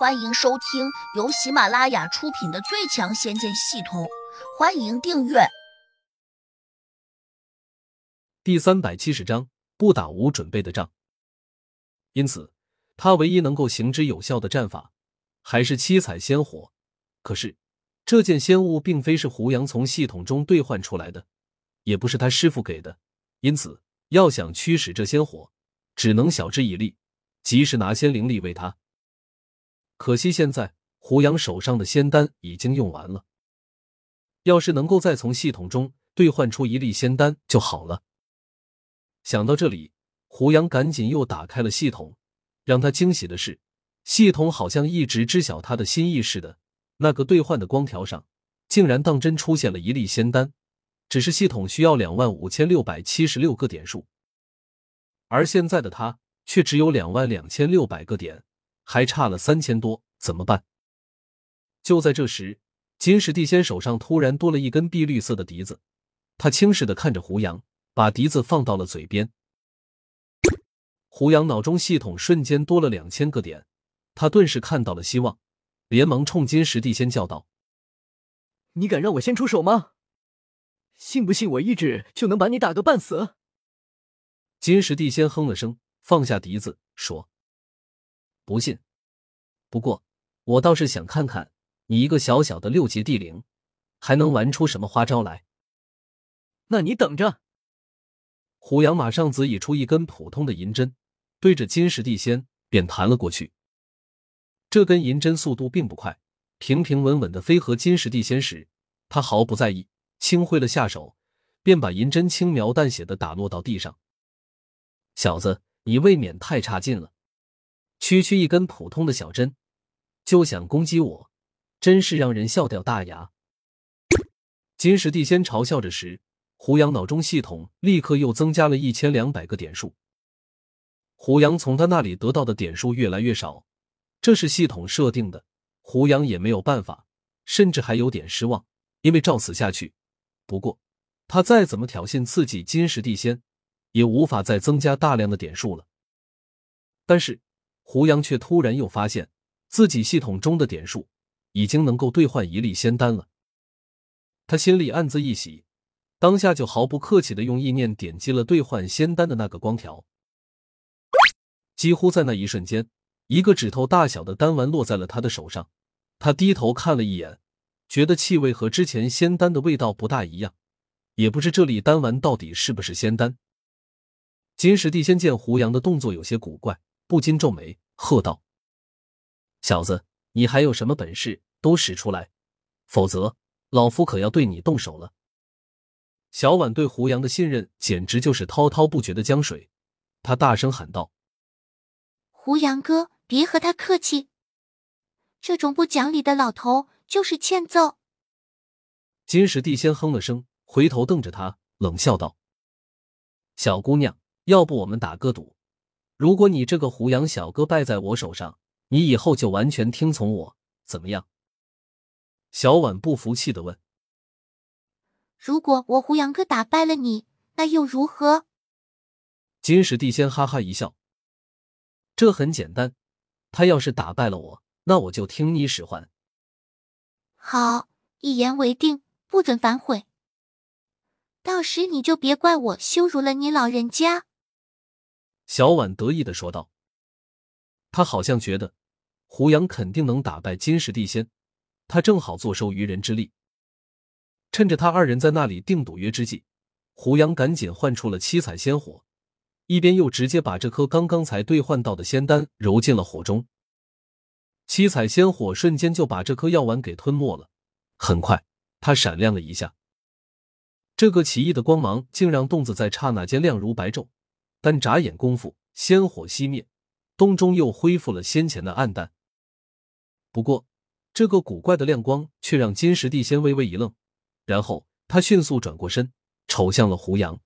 欢迎收听由喜马拉雅出品的《最强仙剑系统》，欢迎订阅。第三百七十章：不打无准备的仗。因此，他唯一能够行之有效的战法还是七彩仙火。可是，这件仙物并非是胡杨从系统中兑换出来的，也不是他师傅给的，因此要想驱使这仙火，只能晓之以利，及时拿仙灵力喂他。可惜现在胡杨手上的仙丹已经用完了，要是能够再从系统中兑换出一粒仙丹就好了。想到这里，胡杨赶紧又打开了系统。让他惊喜的是，系统好像一直知晓他的心意似的，那个兑换的光条上竟然当真出现了一粒仙丹。只是系统需要两万五千六百七十六个点数，而现在的他却只有两万两千六百个点。还差了三千多，怎么办？就在这时，金石地仙手上突然多了一根碧绿色的笛子，他轻视的看着胡杨，把笛子放到了嘴边。胡杨脑中系统瞬间多了两千个点，他顿时看到了希望，连忙冲金石地仙叫道：“你敢让我先出手吗？信不信我一指就能把你打个半死？”金石地仙哼了声，放下笛子，说。不信，不过我倒是想看看你一个小小的六级地灵，还能玩出什么花招来。那你等着！胡杨马上子以出一根普通的银针，对着金石地仙便弹了过去。这根银针速度并不快，平平稳稳的飞和金石地仙时，他毫不在意，轻挥了下手，便把银针轻描淡写的打落到地上。小子，你未免太差劲了！区区一根普通的小针，就想攻击我，真是让人笑掉大牙。金石地仙嘲笑着时，胡杨脑中系统立刻又增加了一千两百个点数。胡杨从他那里得到的点数越来越少，这是系统设定的，胡杨也没有办法，甚至还有点失望，因为照此下去，不过他再怎么挑衅刺激金石地仙，也无法再增加大量的点数了。但是。胡杨却突然又发现自己系统中的点数已经能够兑换一粒仙丹了，他心里暗自一喜，当下就毫不客气的用意念点击了兑换仙丹的那个光条。几乎在那一瞬间，一个指头大小的丹丸落在了他的手上。他低头看了一眼，觉得气味和之前仙丹的味道不大一样，也不知这粒丹丸到底是不是仙丹。金石帝仙见胡杨的动作有些古怪。不禁皱眉，喝道：“小子，你还有什么本事，都使出来，否则老夫可要对你动手了。”小婉对胡杨的信任简直就是滔滔不绝的江水，他大声喊道：“胡杨哥，别和他客气，这种不讲理的老头就是欠揍。”金石帝先哼了声，回头瞪着他，冷笑道：“小姑娘，要不我们打个赌？”如果你这个胡杨小哥败在我手上，你以后就完全听从我，怎么样？小婉不服气的问。如果我胡杨哥打败了你，那又如何？金石地仙哈哈一笑。这很简单，他要是打败了我，那我就听你使唤。好，一言为定，不准反悔。到时你就别怪我羞辱了你老人家。小婉得意的说道：“他好像觉得胡杨肯定能打败金石地仙，他正好坐收渔人之利。趁着他二人在那里定赌约之际，胡杨赶紧唤出了七彩仙火，一边又直接把这颗刚刚才兑换到的仙丹揉进了火中。七彩仙火瞬间就把这颗药丸给吞没了。很快，它闪亮了一下，这个奇异的光芒竟让洞子在刹那间亮如白昼。”但眨眼功夫，仙火熄灭，洞中又恢复了先前的暗淡。不过，这个古怪的亮光却让金石地仙微微一愣，然后他迅速转过身，瞅向了胡杨。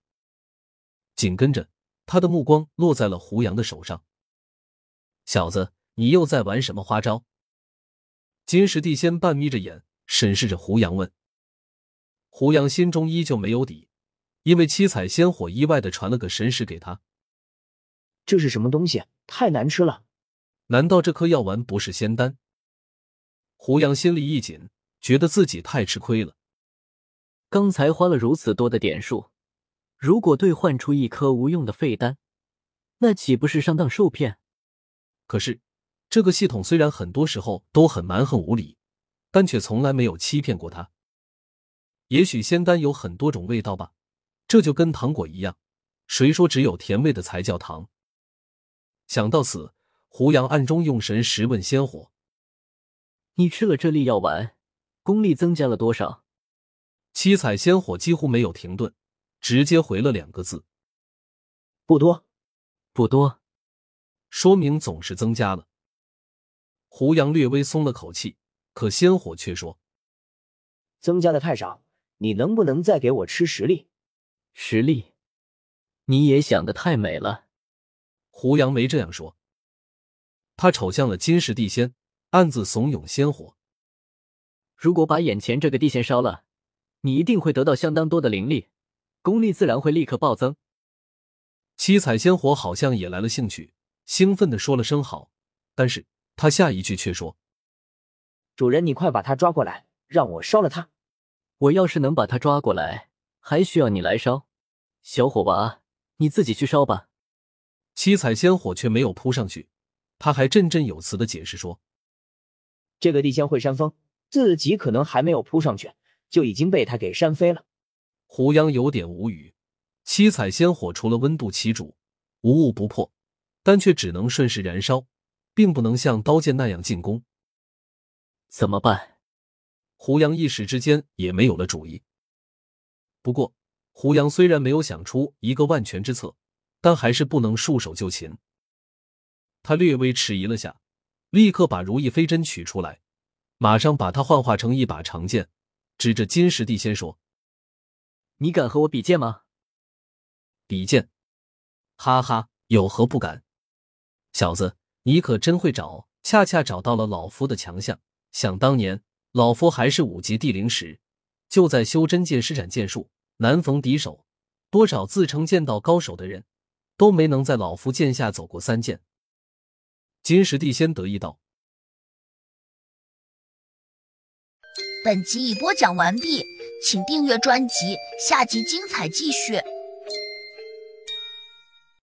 紧跟着，他的目光落在了胡杨的手上。小子，你又在玩什么花招？金石地仙半眯着眼，审视着胡杨问。胡杨心中依旧没有底。因为七彩仙火意外的传了个神识给他，这是什么东西？太难吃了！难道这颗药丸不是仙丹？胡杨心里一紧，觉得自己太吃亏了。刚才花了如此多的点数，如果兑换出一颗无用的废丹，那岂不是上当受骗？可是，这个系统虽然很多时候都很蛮横无理，但却从来没有欺骗过他。也许仙丹有很多种味道吧，这就跟糖果一样，谁说只有甜味的才叫糖？想到此，胡杨暗中用神识问仙火：“你吃了这粒药丸，功力增加了多少？”七彩仙火几乎没有停顿，直接回了两个字：“不多，不多。”说明总是增加了。胡杨略微松了口气，可仙火却说：“增加的太少，你能不能再给我吃十粒？十粒？你也想的太美了。”胡杨梅这样说，他瞅向了金石地仙，暗自怂恿仙火：“如果把眼前这个地仙烧了，你一定会得到相当多的灵力，功力自然会立刻暴增。”七彩仙火好像也来了兴趣。兴奋的说了声好，但是他下一句却说：“主人，你快把他抓过来，让我烧了他。我要是能把他抓过来，还需要你来烧？小火娃，你自己去烧吧。”七彩仙火却没有扑上去，他还振振有词的解释说：“这个地仙会扇风，自己可能还没有扑上去，就已经被他给扇飞了。”胡杨有点无语。七彩仙火除了温度其主，无物不破。但却只能顺势燃烧，并不能像刀剑那样进攻。怎么办？胡杨一时之间也没有了主意。不过，胡杨虽然没有想出一个万全之策，但还是不能束手就擒。他略微迟疑了下，立刻把如意飞针取出来，马上把它幻化成一把长剑，指着金石地仙说：“你敢和我比剑吗？”比剑？哈哈，有何不敢？小子，你可真会找，恰恰找到了老夫的强项。想当年，老夫还是五级地灵时，就在修真界施展剑术，难逢敌手，多少自称剑道高手的人，都没能在老夫剑下走过三剑。金石地仙得意道：“本集已播讲完毕，请订阅专辑，下集精彩继续。”